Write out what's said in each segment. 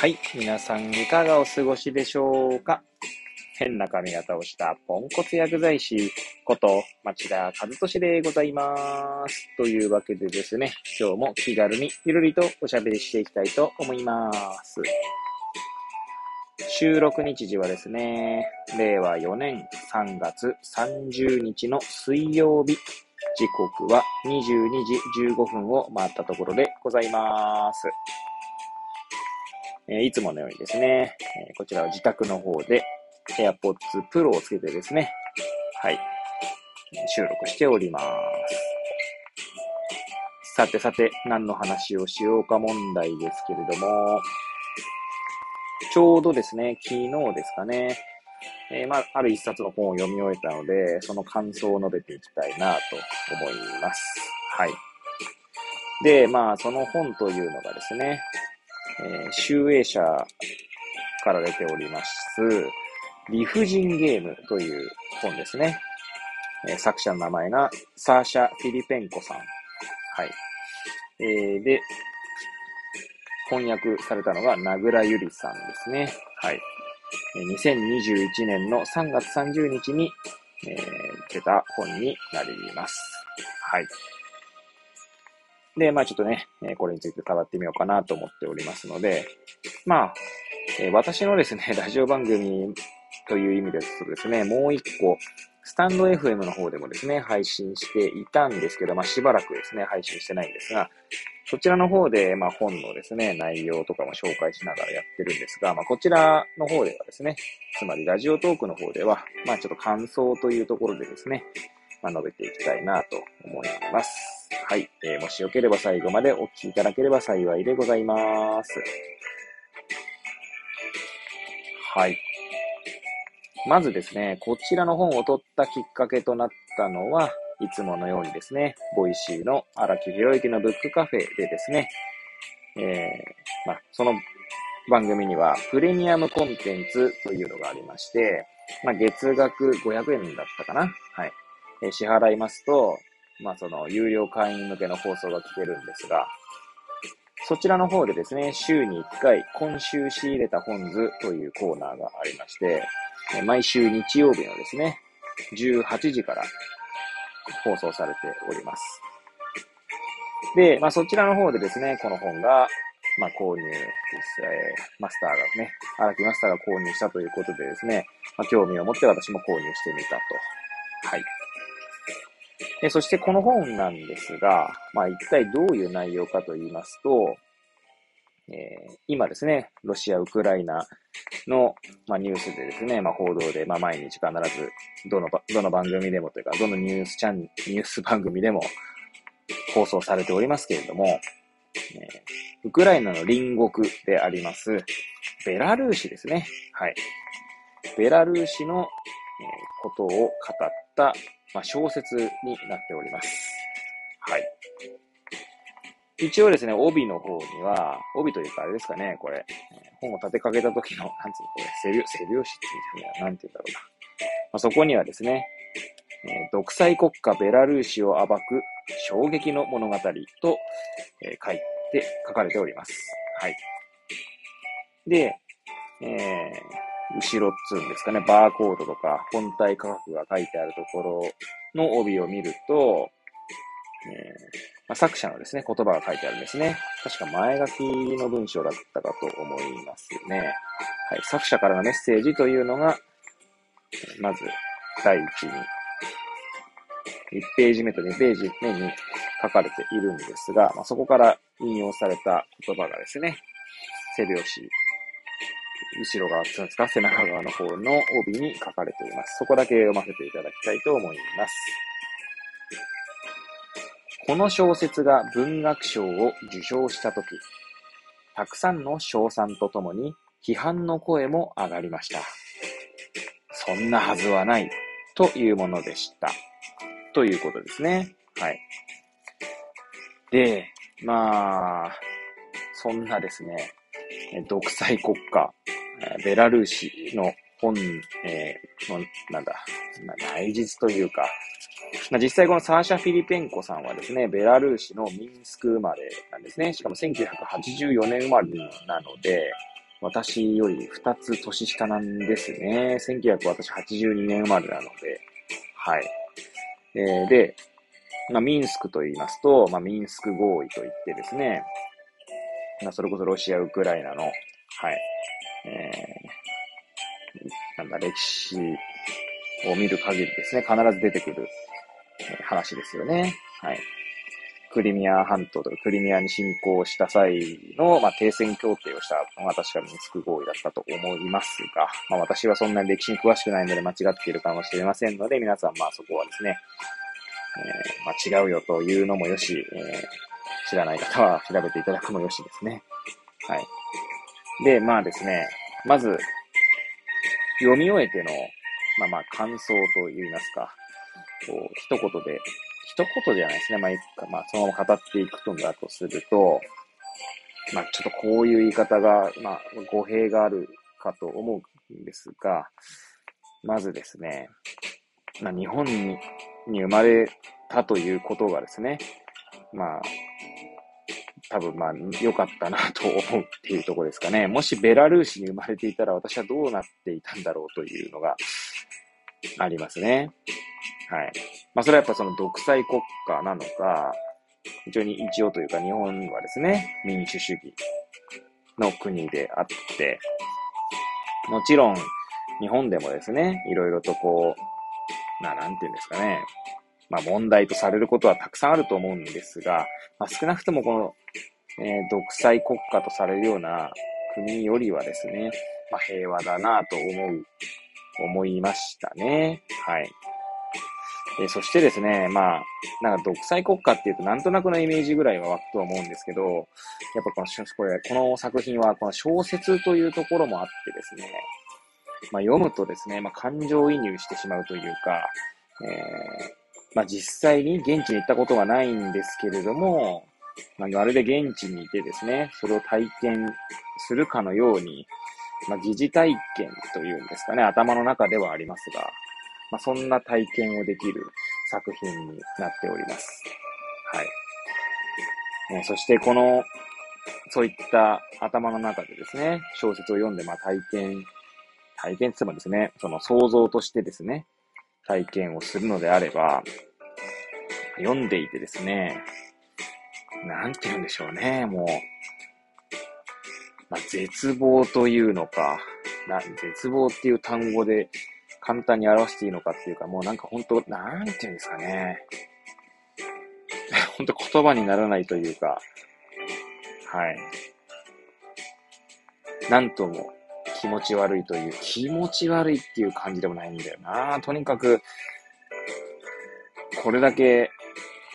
はい。皆さんいかがお過ごしでしょうか？変な髪型をしたポンコツ薬剤師こと町田和俊でございます。というわけでですね、今日も気軽にゆるりとおしゃべりしていきたいと思います。収録日時はですね、令和4年3月30日の水曜日、時刻は22時15分を回ったところでございます。えいつものようにですね、えこちらは自宅の方で AirPods Pro をつけてですね、はい、収録しております。さてさて、何の話をしようか問題ですけれども、ちょうどですね、昨日ですかね、えーまあ、ある一冊の本を読み終えたので、その感想を述べていきたいなと思います。はい。で、まあ、その本というのがですね、えー、集英社から出ております、理不尽ゲームという本ですね。えー作者の名前がサーシャ・フィリペンコさん。はい。えーで、翻訳されたのが名倉ゆりさんですね。はい。2021年の3月30日に、えー出た本になります。はい。で、まあちょっとね、これについて語ってみようかなと思っておりますので、まあ、え私のですね、ラジオ番組という意味ですとですね、もう一個、スタンド FM の方でもですね、配信していたんですけど、まあしばらくですね、配信してないんですが、そちらの方で、まあ本のですね、内容とかも紹介しながらやってるんですが、まあこちらの方ではですね、つまりラジオトークの方では、まあちょっと感想というところでですね、まあ述べていきたいなと思います。はい。えーもしよければ最後までお聞きいただければ幸いでございます。はい。まずですね、こちらの本を取ったきっかけとなったのは、いつものようにですね、 Voicy の荒木博行のブックカフェでですね、えー、まあ、その番組にはプレミアムコンテンツというのがありまして、まあ、月額500円だったかなはい。えー支払いますと、まあ、その、有料会員向けの放送が聞けるんですが、そちらの方でですね、週に1回、今週仕入れた本図というコーナーがありまして、毎週日曜日のですね、18時から放送されております。で、まあそちらの方でですね、この本が、まあ購入です、えーマスターがね、荒木マスターが購入したということでですね、まあ興味を持って私も購入してみたと。はい。で、そしてこの本なんですが、まあ一体どういう内容かと言いますと、えー今ですね、ロシア、ウクライナの、まあ、ニュースでですね、まあ、報道で、まあ、毎日必ず、どの、どの番組でもというか、どのニュースチャン、ニュース番組でも放送されておりますけれども、えーウクライナの隣国であります、ベラルーシですね。はい。ベラルーシの、えーことを語った、まあ、小説になっております。はい。一応ですね、帯の方には、帯というかあれですかね、これ、本を立てかけた時の、なんつうの、これ、背拍子って言うんじゃないなんて言うんだろうな。まあ、そこにはですね、えー独裁国家ベラルーシを暴く衝撃の物語と、えー書いて、書かれております。はい。で、えー後ろっつうんですかね、バーコードとか本体価格が書いてあるところの帯を見ると、えーまあ、作者のですね、言葉が書いてあるんですね。確か前書きの文章だったかと思いますね。はい。作者からのメッセージというのが、まず、第一に、1ページ目と2ページ目に書かれているんですが、まあ、そこから引用された言葉がですね、背拍子、後ろ側っていうんですか、背中側の方の帯に書かれています。そこだけ読ませていただきたいと思います。この小説が文学賞を受賞したとき、たくさんの賞賛とともに批判の声も上がりました。そんなはずはない、というものでした。ということですね。はい。で、まあ、そんなですね、独裁国家、ベラルーシの本、えーの、なんだ、内実というか、まあ、実際このサーシャ・フィリペンコさんはですね、ベラルーシのミンスク生まれなんですね。しかも1984年生まれなので、私より2つ年下なんですね。1982年生まれなので、はい。えー、で、まあ、ミンスクと言いますと、まあ、ミンスク合意といってですね、まあ、それこそロシア、ウクライナの、はい、えー、なんだ、歴史を見る限りですね、必ず出てくる話ですよね。はい。クリミア半島とかクリミアに侵攻した際の、まあ、停戦協定をしたのが確かミンスク合意だったと思いますが、まあ、私はそんなに歴史に詳しくないので間違っているかもしれませんので、皆さんまあそこはですね、えー、まあ、違うよというのもよし、えー、知らない方は調べていただくもよしですね。はい。で、まあですね、まず、読み終えての、まあまあ感想と言いますか、こう、一言で、一言じゃないですね。まあ、いか、まあ、そのまま語っていくとだとすると、まあ、ちょっとこういう言い方が、まあ、語弊があるかと思うんですが、まずですね、まあ、日本にに生まれたということがですね、まあ、多分まあ良かったなと思うっていうところですかね。もしベラルーシに生まれていたら私はどうなっていたんだろうというのがありますね。はい。まあそれはやっぱその独裁国家なのか、一応に、一応というか日本はですね、民主主義の国であって、もちろん日本でもですね、いろいろとこう、まあ、なんていうんですかね。まあ、問題とされることはたくさんあると思うんですが、まあ、少なくともこの、えー、独裁国家とされるような国よりはですね、まあ、平和だなと思う、思いましたね。はい。え、そしてですね、まあ、なんか独裁国家っていうとなんとなくのイメージぐらいは湧くと思うんですけど、やっぱこの、これ、この作品はこの小説というところもあってですね、まあ、読むとですね、まあ、感情移入してしまうというか、えー、まあ、実際に現地に行ったことはないんですけれども、まあ、まるで現地にいてですね、それを体験するかのように、まあ、疑似体験というんですかね、頭の中ではありますが、まあ、そんな体験をできる作品になっております。はい。え、そしてこの、そういった頭の中でですね、小説を読んで、まあ、体験体験って言ってもですね、その想像としてですね、体験をするのであれば、読んでいてですね、なんて言うんでしょうね、もう、まあ、絶望というのか、な、絶望っていう単語で簡単に表していいのかっていうか、もうなんか本当、なんて言うんですかね。本当言葉にならないというか、はい。なんとも気持ち悪いという、気持ち悪いっていう感じでもないんだよな。とにかく、これだけ、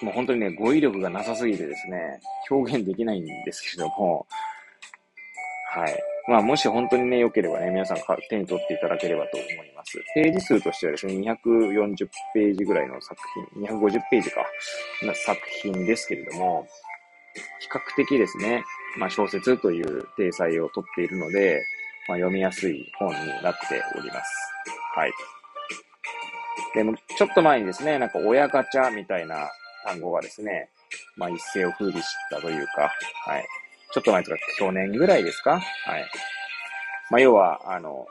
もう本当にね、語彙力がなさすぎてですね、表現できないんですけども、はい。まあ、もし本当にね、良ければね、皆さん手に取っていただければと思います。ページ数としてはですね、240ページぐらいの作品、250ページか、な作品ですけれども、比較的ですね、まあ、小説という体裁をとっているので、まあ、読みやすい本になっております。はい。でも、ちょっと前にですね、なんか親ガチャみたいな単語がですね、まあ一世を風靡したというか、はい。ちょっと前とか去年ぐらいですか？はい。まあ要は、あの、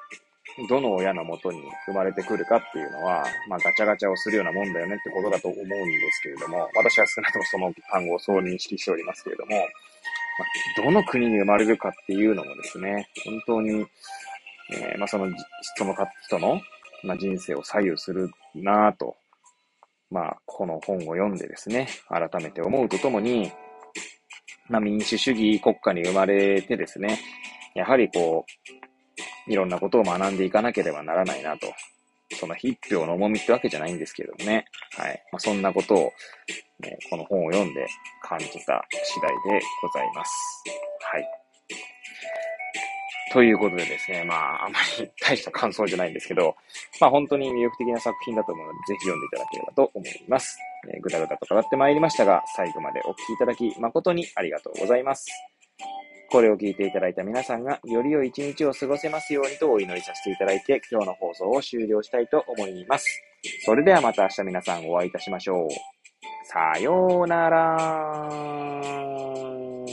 どの親のもとに生まれてくるかっていうのは、まあガチャガチャをするようなもんだよねってことだと思うんですけれども、私は少なくともその単語をそう認識しておりますけれども、まあ、どの国に生まれるかっていうのもですね、本当に、えー、まあ、その、その人の、まあ、人生を左右するなぁと、まあ、この本を読んでですね、改めて思うとともに、まあ、民主主義国家に生まれてですね、やはりこう、いろんなことを学んでいかなければならないなと。その一票の重みってわけじゃないんですけどもね。はい。まあ、そんなことを、ね、この本を読んで感じた次第でございます。はい。ということでですね、まあ、あまり大した感想じゃないんですけど、まあ本当に魅力的な作品だと思うので、ぜひ読んでいただければと思います。えー、ぐだぐだと語ってまいりましたが、最後までお聴きいただき誠にありがとうございます。これを聞いていただいた皆さんがより良い一日を過ごせますようにとお祈りさせていただいて今日の放送を終了したいと思います。それではまた明日皆さんお会いいたしましょう。さようなら。